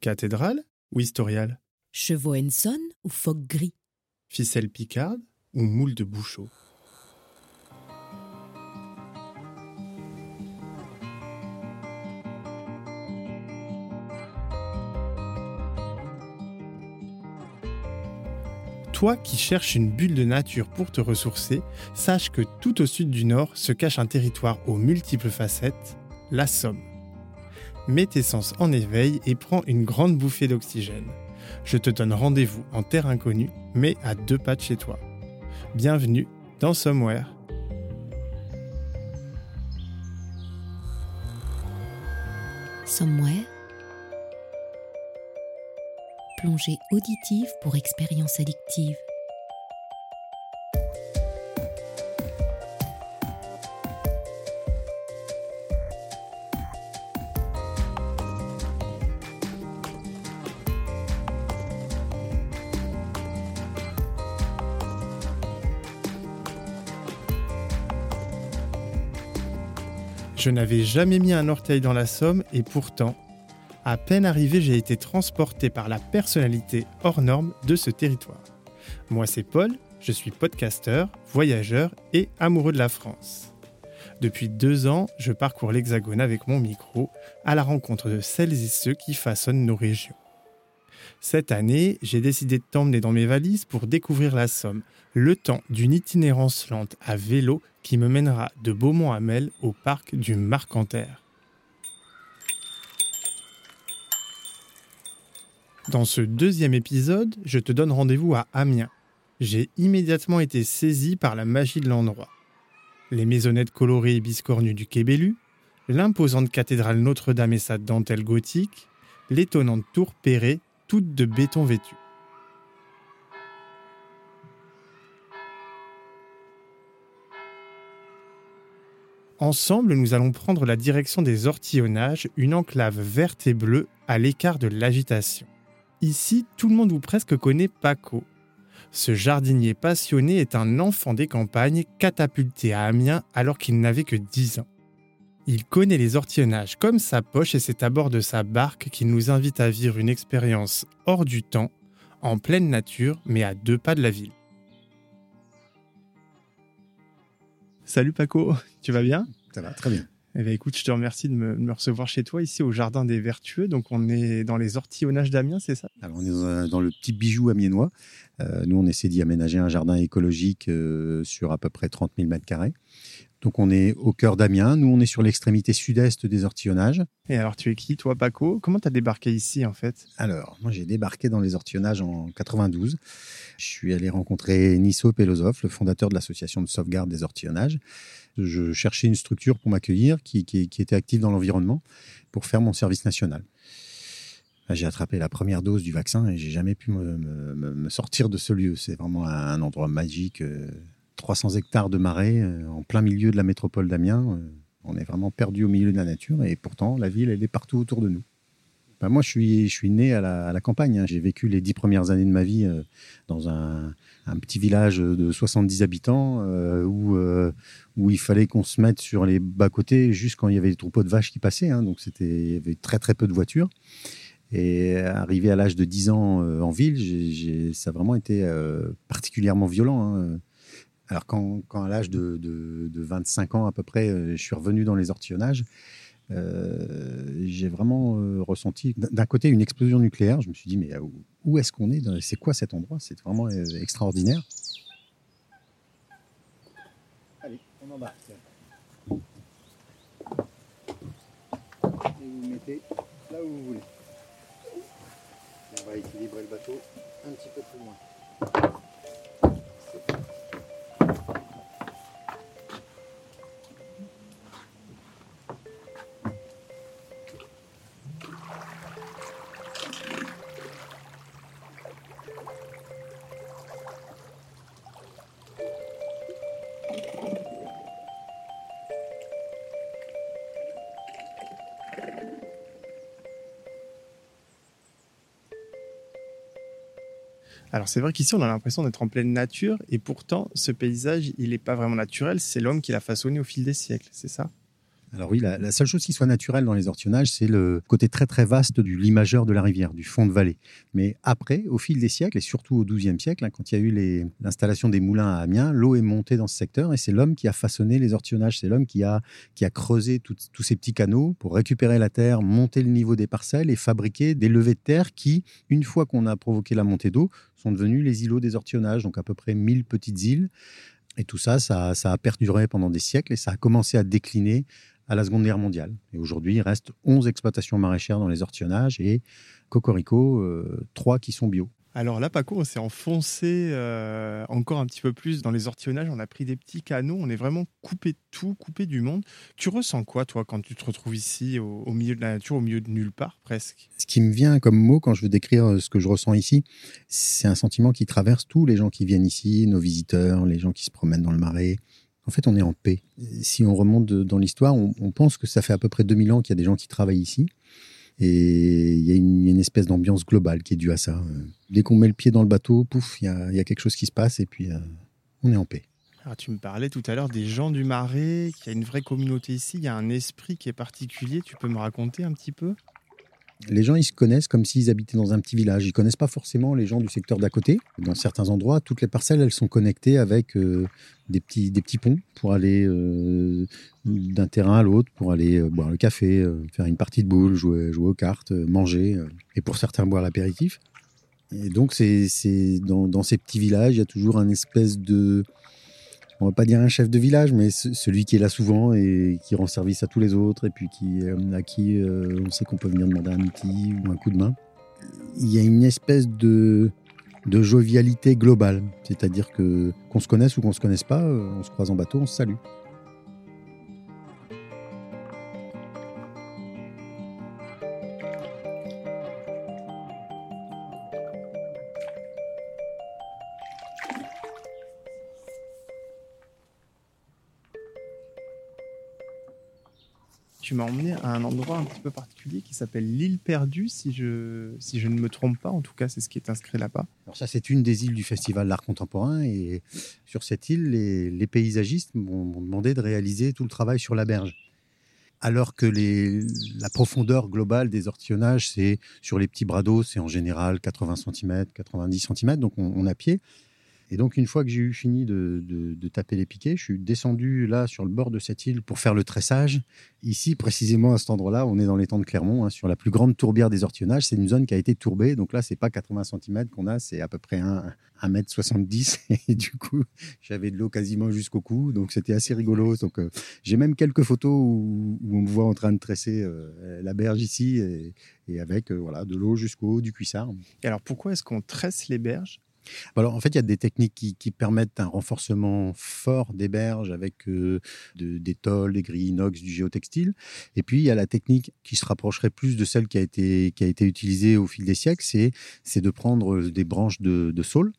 Cathédrale ou historiale? Chevaux Henson ou phoque gris? Ficelle picarde ou moule de bouchot? Toi qui cherches une bulle de nature pour te ressourcer, sache que tout au sud du nord se cache un territoire aux multiples facettes, la Somme. Mets tes sens en éveil et prends une grande bouffée d'oxygène. Je te donne rendez-vous en terre inconnue, mais à deux pas de chez toi. Bienvenue dans Somewhere. Somewhere Plongée auditive pour expérience addictive. Je n'avais jamais mis un orteil dans la Somme et pourtant, à peine arrivé, j'ai été transporté par la personnalité hors norme de ce territoire. Moi, c'est Paul, je suis podcasteur, voyageur et amoureux de la France. Depuis deux ans, je parcours l'Hexagone avec mon micro à la rencontre de celles et ceux qui façonnent nos régions. Cette année, j'ai décidé de t'emmener dans mes valises pour découvrir la Somme, le temps d'une itinérance lente à vélo qui me mènera de Beaumont-Hamel au parc du Marcanterre. Dans ce deuxième épisode, je te donne rendez-vous à Amiens. J'ai immédiatement été saisi par la magie de l'endroit. Les maisonnettes colorées et biscornues du Québélu, l'imposante cathédrale Notre-Dame et sa dentelle gothique, l'étonnante tour Perret toutes de béton vêtu. Ensemble, nous allons prendre la direction des Ortillonnages, une enclave verte et bleue à l'écart de l'agitation. Ici, tout le monde ou presque connaît Paco. Ce jardinier passionné est un enfant des campagnes catapulté à Amiens alors qu'il n'avait que 10 ans. Il connaît les ortillonnages comme sa poche et c'est à bord de sa barque qu'il nous invite à vivre une expérience hors du temps, en pleine nature, mais à deux pas de la ville. Salut Paco, tu vas bien? Ça va, très bien. Eh bien, écoute, je te remercie de me, de me recevoir chez toi ici au Jardin des Vertueux. Donc, on est dans les ortillonnages d'Amiens, c'est ça? Alors, on est dans, un- dans le petit bijou amiénois. Euh, nous, on essaie d'y aménager un jardin écologique euh, sur à peu près 30 000 mètres carrés. Donc, on est au cœur d'Amiens. Nous, on est sur l'extrémité sud-est des ortillonnages. Et alors, tu es qui, toi, Paco? Comment t'as débarqué ici, en fait? Alors, moi, j'ai débarqué dans les ortillonnages en 92. Je suis allé rencontrer Nisso Pelosov, le fondateur de l'association de sauvegarde des ortillonnages. Je cherchais une structure pour m'accueillir qui, était active dans l'environnement pour faire mon service national. J'ai attrapé la première dose du vaccin et j'ai jamais pu me, me- sortir de ce lieu. C'est vraiment un, endroit magique. euh, 300 hectares de marais euh, en plein milieu de la métropole d'Amiens. Euh, On est vraiment perdu au milieu de la nature et pourtant la ville, elle est partout autour de nous. Ben, moi, je suis, né à la, campagne. hein. J'ai vécu les dix premières années de ma vie euh, dans un, petit village de 70 habitants euh, où, euh, où il fallait qu'on se mette sur les bas-côtés juste quand il y avait des troupeaux de vaches qui passaient. hein. donc, c'était, il y avait très, très peu de voitures. Et arrivé à l'âge de 10 ans en ville, ça a vraiment été particulièrement violent. hein. Alors, quand, à l'âge de, de- de 25 ans à peu près, je suis revenu dans les ortillonnages, euh, j'ai vraiment euh, ressenti d'un côté une explosion nucléaire. Je me suis dit, mais euh, où, est-ce qu'on est C'est quoi cet endroit? C'est vraiment extraordinaire. Allez, on embarque. Et vous mettez là où vous voulez. On va équilibrer le bateau un petit peu plus loin. Alors c'est vrai qu'ici on a l'impression d'être en pleine nature et pourtant ce paysage il n'est pas vraiment naturel, c'est l'homme qui l'a façonné au fil des siècles, c'est ça? Alors oui, la, seule chose qui soit naturelle dans les ortionnages, c'est le côté très très vaste du limageur de la rivière, du fond de vallée. Mais après, au fil des siècles, et surtout au XIIe siècle, hein, quand il y a eu l'installation des moulins à Amiens, l'eau est montée dans ce secteur et c'est l'homme qui a façonné les ortionnages. C'est l'homme qui a, qui a creusé tous ces petits canaux pour récupérer la terre, monter le niveau des parcelles et fabriquer des levées de terre qui, une fois qu'on a provoqué la montée d'eau, sont devenus les îlots des ortionnages, donc à peu près 1000 petites îles. Et tout ça, ça, a perduré pendant des siècles et ça a commencé à décliner à la Seconde Guerre mondiale. Et aujourd'hui, il reste 11 exploitations maraîchères dans les ortionnages et Cocorico, euh, 3 qui sont bio. Alors là, Paco, on s'est enfoncé euh, encore un petit peu plus dans les ortionnages. On a pris des petits canaux. On est vraiment coupé de tout, coupé du monde. Tu ressens quoi, toi, quand tu te retrouves ici, au, milieu de la nature, au milieu de nulle part, presque? Ce qui me vient comme mot quand je veux décrire euh, ce que je ressens ici, c'est un sentiment qui traverse tous les gens qui viennent ici, nos visiteurs, les gens qui se promènent dans le marais, en fait, on est en paix. Si on remonte dans l'histoire, on, pense que ça fait à peu près 2000 ans qu'il y a des gens qui travaillent ici. Et il y a une, espèce d'ambiance globale qui est due à ça. Dès qu'on met le pied dans le bateau, pouf, il y a, quelque chose qui se passe et puis euh, on est en paix. Alors, tu me parlais tout à l'heure des gens du Marais, qu'il y a une vraie communauté ici, il y a un esprit qui est particulier. Tu peux me raconter un petit peu? Les gens, ils se connaissent comme s'ils habitaient dans un petit village. Ils connaissent pas forcément les gens du secteur d'à côté. Dans certains endroits, toutes les parcelles, elles sont connectées avec euh, des, petits, des petits ponts pour aller euh, d'un terrain à l'autre, pour aller euh, boire le café, faire une partie de boule, jouer, jouer aux cartes, manger, et pour certains boire l'apéritif. Et donc, c'est dans, dans ces petits villages, il y a toujours un espèce de on va pas dire un chef de village, mais celui qui est là souvent et qui rend service à tous les autres et puis qui, euh, à qui euh, on sait qu'on peut venir demander un outil ou un coup de main. Il y a une espèce de, jovialité globale, c'est-à-dire que qu'on se connaisse ou qu'on se connaisse pas, euh, on se croise en bateau, on se salue. M'as emmené à un endroit un petit peu particulier qui s'appelle l'île perdue, si je, si je ne me trompe pas. En tout cas, c'est ce qui est inscrit là-bas. Alors ça, c'est une des îles du Festival d'art contemporain. Et sur cette île, les, paysagistes m'ont demandé de réaliser tout le travail sur la berge. Alors que la profondeur globale des ortillonnages, c'est sur les petits bras d'eau, c'est en général 80 cm, 90 cm, donc on, on a pied. Et donc, une fois que j'ai eu fini de, taper les piquets, je suis descendu là sur le bord de cette île pour faire le tressage. Ici, précisément à cet endroit-là, on est dans l'étang de Clermont, hein, sur la plus grande tourbière des ortillonnages. C'est une zone qui a été tourbée. Donc là, c'est pas 80 cm qu'on a, c'est à peu près 1, 1 70 Et du coup, j'avais de l'eau quasiment jusqu'au cou. Donc c'était assez rigolo. Donc euh, j'ai même quelques photos où, on me voit en train de tresser euh, la berge ici et, avec euh, voilà, de l'eau jusqu'au haut du cuissard. Et alors pourquoi est-ce qu'on tresse les berges alors, en fait, il y a des techniques qui, permettent un renforcement fort des berges avec euh, des tôles, des grilles inox, du géotextile. Et puis, il y a la technique qui se rapprocherait plus de celle qui a été, utilisée au fil des siècles, c'est de prendre des branches de, de saule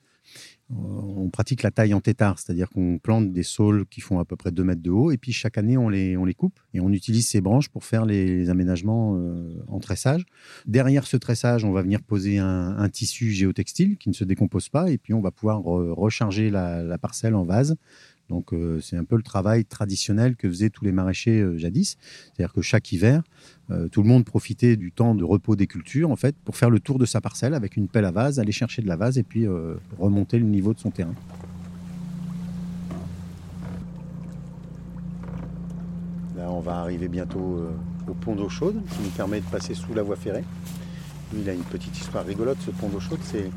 on pratique la taille en tétard, c'est-à-dire qu'on plante des saules qui font à peu près 2 mètres de haut, et puis chaque année on les, on les coupe et on utilise ces branches pour faire les, aménagements euh, en tressage. Derrière ce tressage, on va venir poser un, tissu géotextile qui ne se décompose pas, et puis on va pouvoir recharger la, parcelle en vase donc euh, c'est un peu le travail traditionnel que faisaient tous les maraîchers euh, jadis. C'est-à-dire que chaque hiver, euh, tout le monde profitait du temps de repos des cultures en fait pour faire le tour de sa parcelle avec une pelle à vase, aller chercher de la vase et puis remonter le niveau de son terrain. Là, on va arriver bientôt au pont d'eau chaude qui nous permet de passer sous la voie ferrée. Il a une petite histoire rigolote, ce pont d'eau chaude. C'est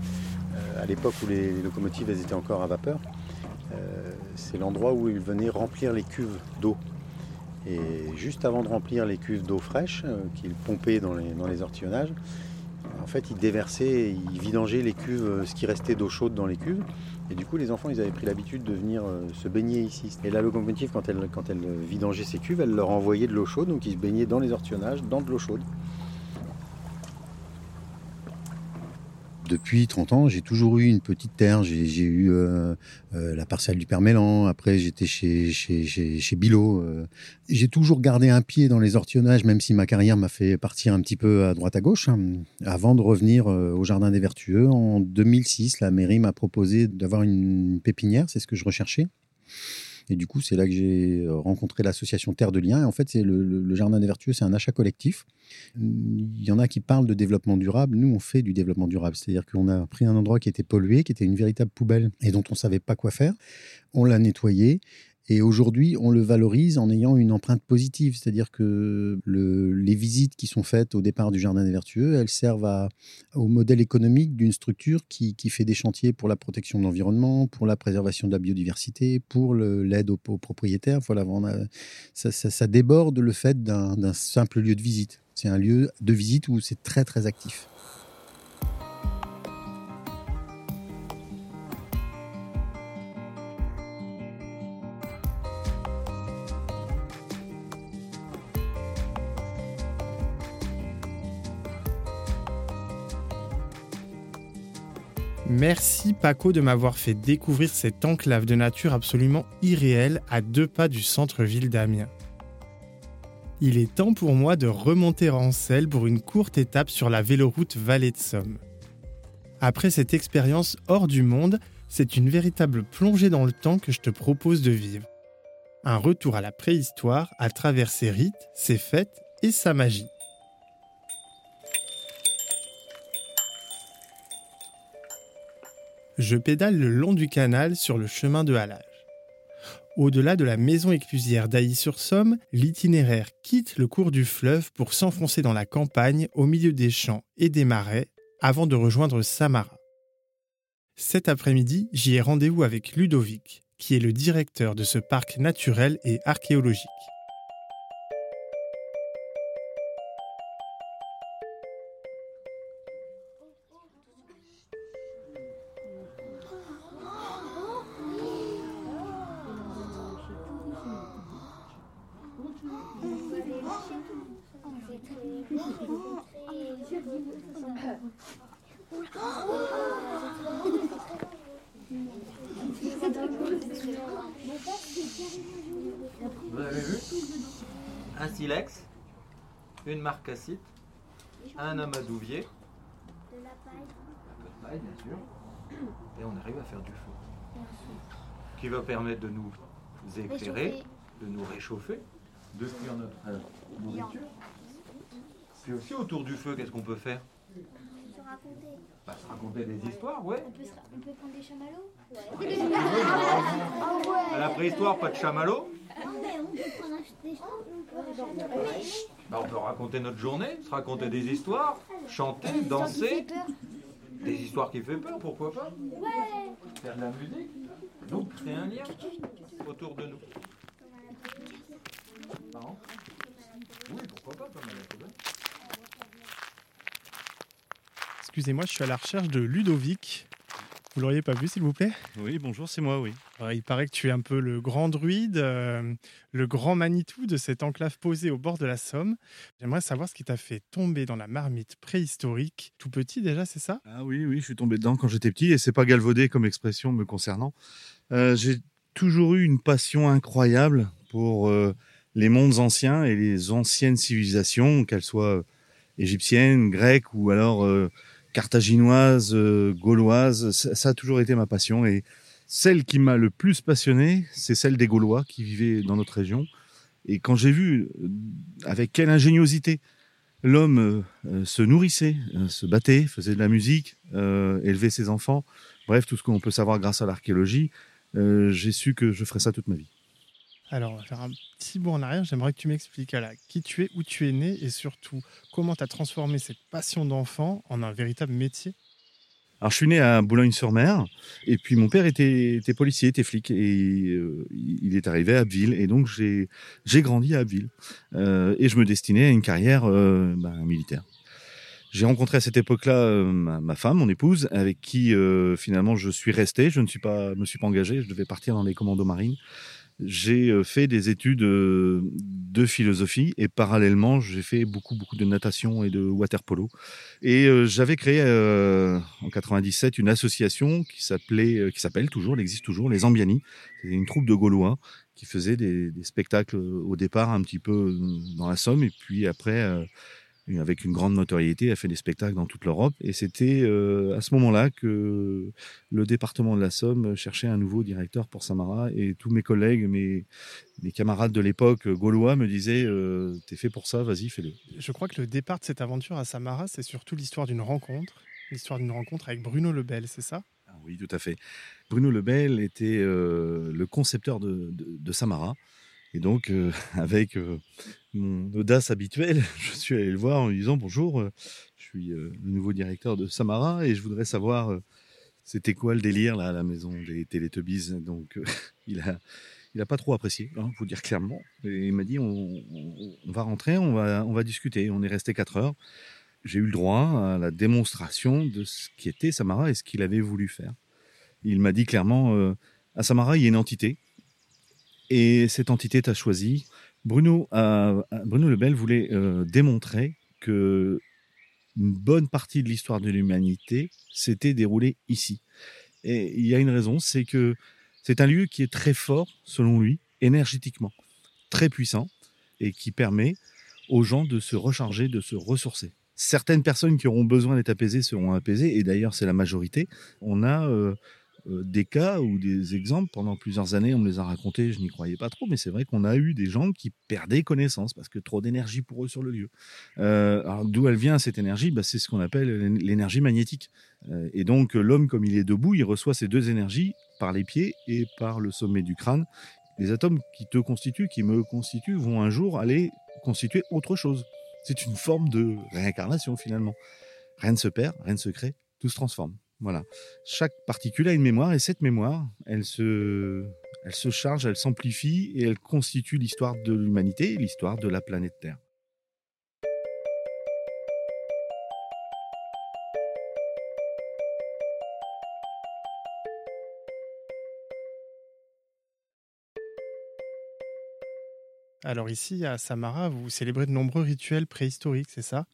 à l'époque où les locomotives étaient encore à vapeur. Euh, c'est l'endroit où ils venaient remplir les cuves d'eau. Et juste avant de remplir les cuves d'eau fraîche euh, qu'ils pompaient dans les, dans ortillonnages, en fait, ils déversaient, ils vidangeaient les cuves, euh, ce qui restait d'eau chaude dans les cuves. Et du coup, les enfants, ils avaient pris l'habitude de venir se baigner ici. Et la locomotive, quand elle, quand elle vidangeait ses cuves, elle leur envoyait de l'eau chaude, donc ils se baignaient dans les ortillonnages, dans de l'eau chaude. Depuis 30 ans, j'ai toujours eu une petite terre. J'ai eu euh, euh, la parcelle du Permélan. Après, j'étais chez, chez, chez, Bilot. Euh. J'ai toujours gardé un pied dans les ortillonnages, même si ma carrière m'a fait partir un petit peu à droite à gauche. Hein. avant de revenir au Jardin des Vertueux, en 2006, la mairie m'a proposé d'avoir une pépinière. C'est ce que je recherchais. Et du coup, c'est là que j'ai rencontré l'association Terre de Liens. Et en fait, c'est le, Jardin des Vertueux, c'est un achat collectif. Il y en a qui parlent de développement durable. Nous, on fait du développement durable. C'est-à-dire qu'on a pris un endroit qui était pollué, qui était une véritable poubelle et dont on ne savait pas quoi faire. On l'a nettoyé et aujourd'hui, on le valorise en ayant une empreinte positive, c'est-à-dire que les visites qui sont faites au départ du Jardin des Vertueux, elles servent au modèle économique d'une structure qui, fait des chantiers pour la protection de l'environnement, pour la préservation de la biodiversité, pour l'aide aux, propriétaires. Voilà, ça, ça déborde le fait d'un simple lieu de visite. C'est un lieu de visite où c'est très très actif. Merci Paco de m'avoir fait découvrir cette enclave de nature absolument irréelle à deux pas du centre-ville d'Amiens. Il est temps pour moi de remonter en selle pour une courte étape sur la véloroute Vallée de Somme. Après cette expérience hors du monde, c'est une véritable plongée dans le temps que je te propose de vivre. Un retour à la préhistoire à travers ses rites, ses fêtes et sa magie. Je pédale le long du canal sur le chemin de halage. Au-delà de la maison éclusière d'Ailly-sur-Somme, l'itinéraire quitte le cours du fleuve pour s'enfoncer dans la campagne au milieu des champs et des marais avant de rejoindre Samara. Cet après-midi, j'y ai rendez-vous avec Ludovic, qui est le directeur de ce parc naturel et archéologique. Silex, une marcassite, un amadouvier, de la paille, bien sûr, et on arrive à faire du feu. Qui va permettre de nous éclairer, de nous réchauffer, de cuire notre euh, nourriture. Puis aussi autour du feu, qu'est-ce qu'on peut faire? Se raconter. Bah, se raconter des histoires, ouais. On peut, on peut prendre des chamallows? Ouais. À la préhistoire, pas de chamallows bah, on peut raconter notre journée, se raconter des histoires, chanter, danser. Des histoires qui font peur, pourquoi pas? Faire de la musique. Donc créer un lien autour de nous. Oui, pourquoi pas, Excusez-moi, je suis à la recherche de Ludovic. Vous l'auriez pas vu, s'il vous plaît? Oui, bonjour, c'est moi, oui. il paraît que tu es un peu le grand druide, euh, le grand Manitou de cette enclave posée au bord de la Somme. J'aimerais savoir ce qui t'a fait tomber dans la marmite préhistorique. Tout petit déjà, c'est ça? Ah oui, oui, je suis tombé dedans quand j'étais petit et c'est pas galvaudé comme expression me concernant. Euh, j'ai toujours eu une passion incroyable pour euh, les mondes anciens et les anciennes civilisations, qu'elles soient égyptiennes, grecques ou alors carthaginoise, euh, gauloise, ça, a toujours été ma passion. Et celle qui m'a le plus passionné, c'est celle des Gaulois qui vivaient dans notre région. Et quand j'ai vu euh, avec quelle ingéniosité l'homme euh, se nourrissait, se battait, faisait de la musique, élevait ses enfants, bref, tout ce qu'on peut savoir grâce à l'archéologie, j'ai su que je ferais ça toute ma vie. Alors, on va faire un petit bond en arrière. J'aimerais que tu m'expliques qui tu es, où tu es né et surtout comment tu as transformé cette passion d'enfant en un véritable métier? Alors, je suis né à Boulogne-sur-Mer et puis mon père était, policier, était flic et euh, il est arrivé à Abbeville et donc j'ai grandi à Abbeville euh, et je me destinais à une carrière euh, ben, militaire. J'ai rencontré à cette époque-là ma, ma, femme, mon épouse, avec qui finalement je suis resté. Je ne suis pas, me suis pas engagé. Je devais partir dans les commandos marines j'ai euh, fait des études euh, de philosophie et parallèlement, j'ai fait beaucoup, beaucoup de natation et de water polo. Et euh, j'avais créé en 97 une association qui s'appelait, qui s'appelle toujours, elle existe toujours, les Ambiani. C'est une troupe de Gaulois qui faisait des, spectacles au départ un petit peu dans la Somme et puis après avec une grande notoriété, a fait des spectacles dans toute l'Europe. Et c'était euh, à ce moment-là que le département de la Somme cherchait un nouveau directeur pour Samara. Et tous mes collègues, mes, mes camarades de l'époque gaulois me disaient euh, T'es fait pour ça, vas-y, fais-le. Je crois que le départ de cette aventure à Samara, c'est surtout l'histoire d'une rencontre. L'histoire d'une rencontre avec Bruno Lebel, c'est ça? Ah Oui, tout à fait. Bruno Lebel était euh, le concepteur de, de Samara. Et donc, euh, avec euh, mon audace habituelle, je suis allé le voir en lui disant Bonjour, euh, je suis le nouveau directeur de Samara et je voudrais savoir c'était quoi le délire là à la maison des Télétubbies. Donc, il a. Il n'a pas trop apprécié, hein, faut dire clairement. Et il m'a dit on, va rentrer, on va, on va discuter. On est resté 4 heures. J'ai eu le droit à la démonstration de ce qui était Samara et ce qu'il avait voulu faire. Il m'a dit clairement à Samara, il y a une entité et cette entité t'a choisi. Bruno, Bruno Lebel voulait euh, démontrer que une bonne partie de l'histoire de l'humanité s'était déroulée ici. Et il y a une raison, c'est que c'est un lieu qui est très fort, selon lui, énergétiquement, très puissant, et qui permet aux gens de se recharger, de se ressourcer. Certaines personnes qui auront besoin d'être apaisées seront apaisées, et d'ailleurs c'est la majorité. On a euh, euh, des cas ou des exemples pendant plusieurs années, on me les a racontés, je n'y croyais pas trop, mais c'est vrai qu'on a eu des gens qui perdaient connaissance parce que trop d'énergie pour eux sur le lieu. Euh, alors d'où elle vient cette énergie? Bah, C'est ce qu'on appelle l'énergie magnétique. Euh, et donc l'homme, comme il est debout, il reçoit ces deux énergies par les pieds et par le sommet du crâne. Les atomes qui te constituent, qui me constituent, vont un jour aller constituer autre chose. C'est une forme de réincarnation finalement. Rien ne se perd, rien ne se crée, tout se transforme. Voilà. Chaque particule a une mémoire et cette mémoire, elle se, elle se charge, elle s'amplifie et elle constitue l'histoire de l'humanité, l'histoire de la planète Terre. Alors ici, à Samara, vous célébrez de nombreux rituels préhistoriques, c'est ça?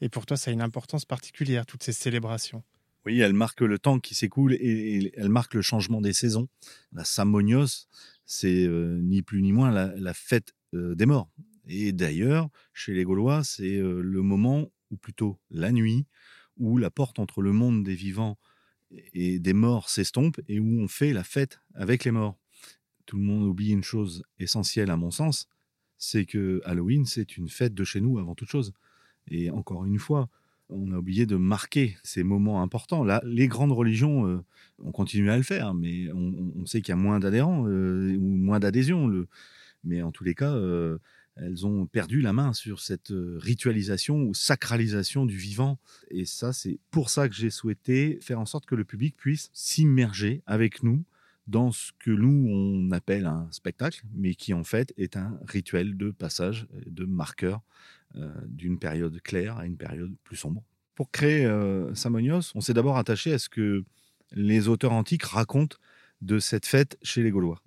Et pour toi, ça a une importance particulière, toutes ces célébrations oui, elle marque le temps qui s'écoule et, elle marque le changement des saisons. La Samonios, c'est euh, ni plus ni moins la, fête euh, des morts. Et d'ailleurs, chez les Gaulois, c'est euh, le moment, ou plutôt la nuit, où la porte entre le monde des vivants et des morts s'estompe et où on fait la fête avec les morts. Tout le monde oublie une chose essentielle à mon sens, c'est que Halloween, c'est une fête de chez nous avant toute chose. Et encore une fois, on a oublié de marquer ces moments importants. Là, les grandes religions euh, ont continué à le faire, mais on, sait qu'il y a moins d'adhérents euh, ou moins d'adhésions. Mais en tous les cas, euh, elles ont perdu la main sur cette ritualisation ou sacralisation du vivant. Et ça, c'est pour ça que j'ai souhaité faire en sorte que le public puisse s'immerger avec nous dans ce que nous, on appelle un spectacle, mais qui en fait est un rituel de passage, de marqueur d'une période claire à une période plus sombre. Pour créer euh, Samonios, on s'est d'abord attaché à ce que les auteurs antiques racontent de cette fête chez les Gaulois.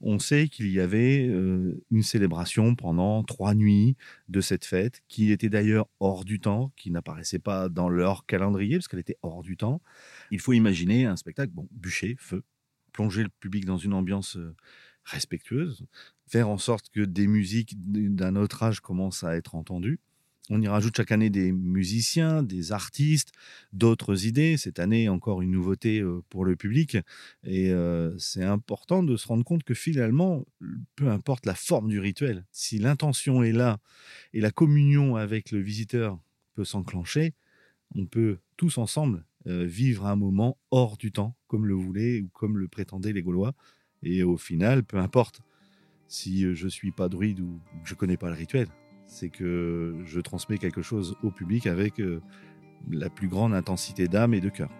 On sait qu'il y avait euh, une célébration pendant trois nuits de cette fête, qui était d'ailleurs hors du temps, qui n'apparaissait pas dans leur calendrier, parce qu'elle était hors du temps. Il faut imaginer un spectacle, bon, bûcher, feu, plonger le public dans une ambiance respectueuse, faire en sorte que des musiques d'un autre âge commencent à être entendues. On y rajoute chaque année des musiciens, des artistes, d'autres idées. Cette année, encore une nouveauté euh, pour le public. Et euh, c'est important de se rendre compte que finalement, peu importe la forme du rituel, si l'intention est là et la communion avec le visiteur peut s'enclencher, on peut tous ensemble euh, vivre un moment hors du temps, comme le voulaient ou comme le prétendaient les Gaulois. Et au final, peu importe si je suis pas druide ou que je connais pas le rituel, c'est que je transmets quelque chose au public avec euh, la plus grande intensité d'âme et de cœur.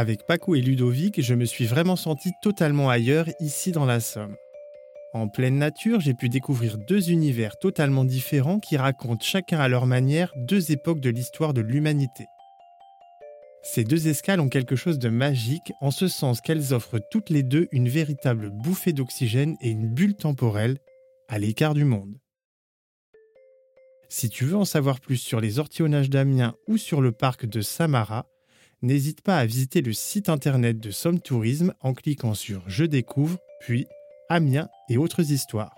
Avec Paco et Ludovic, je me suis vraiment senti totalement ailleurs ici dans la Somme. En pleine nature, j'ai pu découvrir deux univers totalement différents qui racontent chacun à leur manière deux époques de l'histoire de l'humanité. Ces deux escales ont quelque chose de magique en ce sens qu'elles offrent toutes les deux une véritable bouffée d'oxygène et une bulle temporelle à l'écart du monde. Si tu veux en savoir plus sur les ortillonnages d'Amiens ou sur le parc de Samara, n'hésite pas à visiter le site internet de Somme Tourisme en cliquant sur Je découvre, puis Amiens et autres histoires.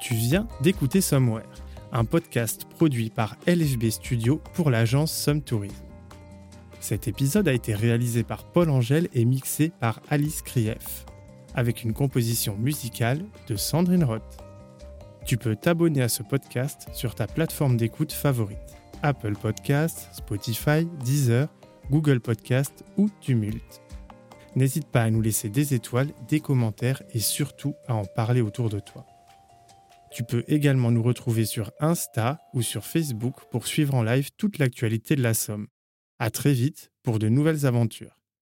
Tu viens d'écouter Somewhere, un podcast produit par LFB Studio pour l'agence Somme Tourisme. Cet épisode a été réalisé par Paul Angèle et mixé par Alice Krief, avec une composition musicale de Sandrine Roth. Tu peux t'abonner à ce podcast sur ta plateforme d'écoute favorite Apple Podcasts, Spotify, Deezer, Google Podcasts ou Tumult. N'hésite pas à nous laisser des étoiles, des commentaires et surtout à en parler autour de toi. Tu peux également nous retrouver sur Insta ou sur Facebook pour suivre en live toute l'actualité de la Somme. À très vite pour de nouvelles aventures.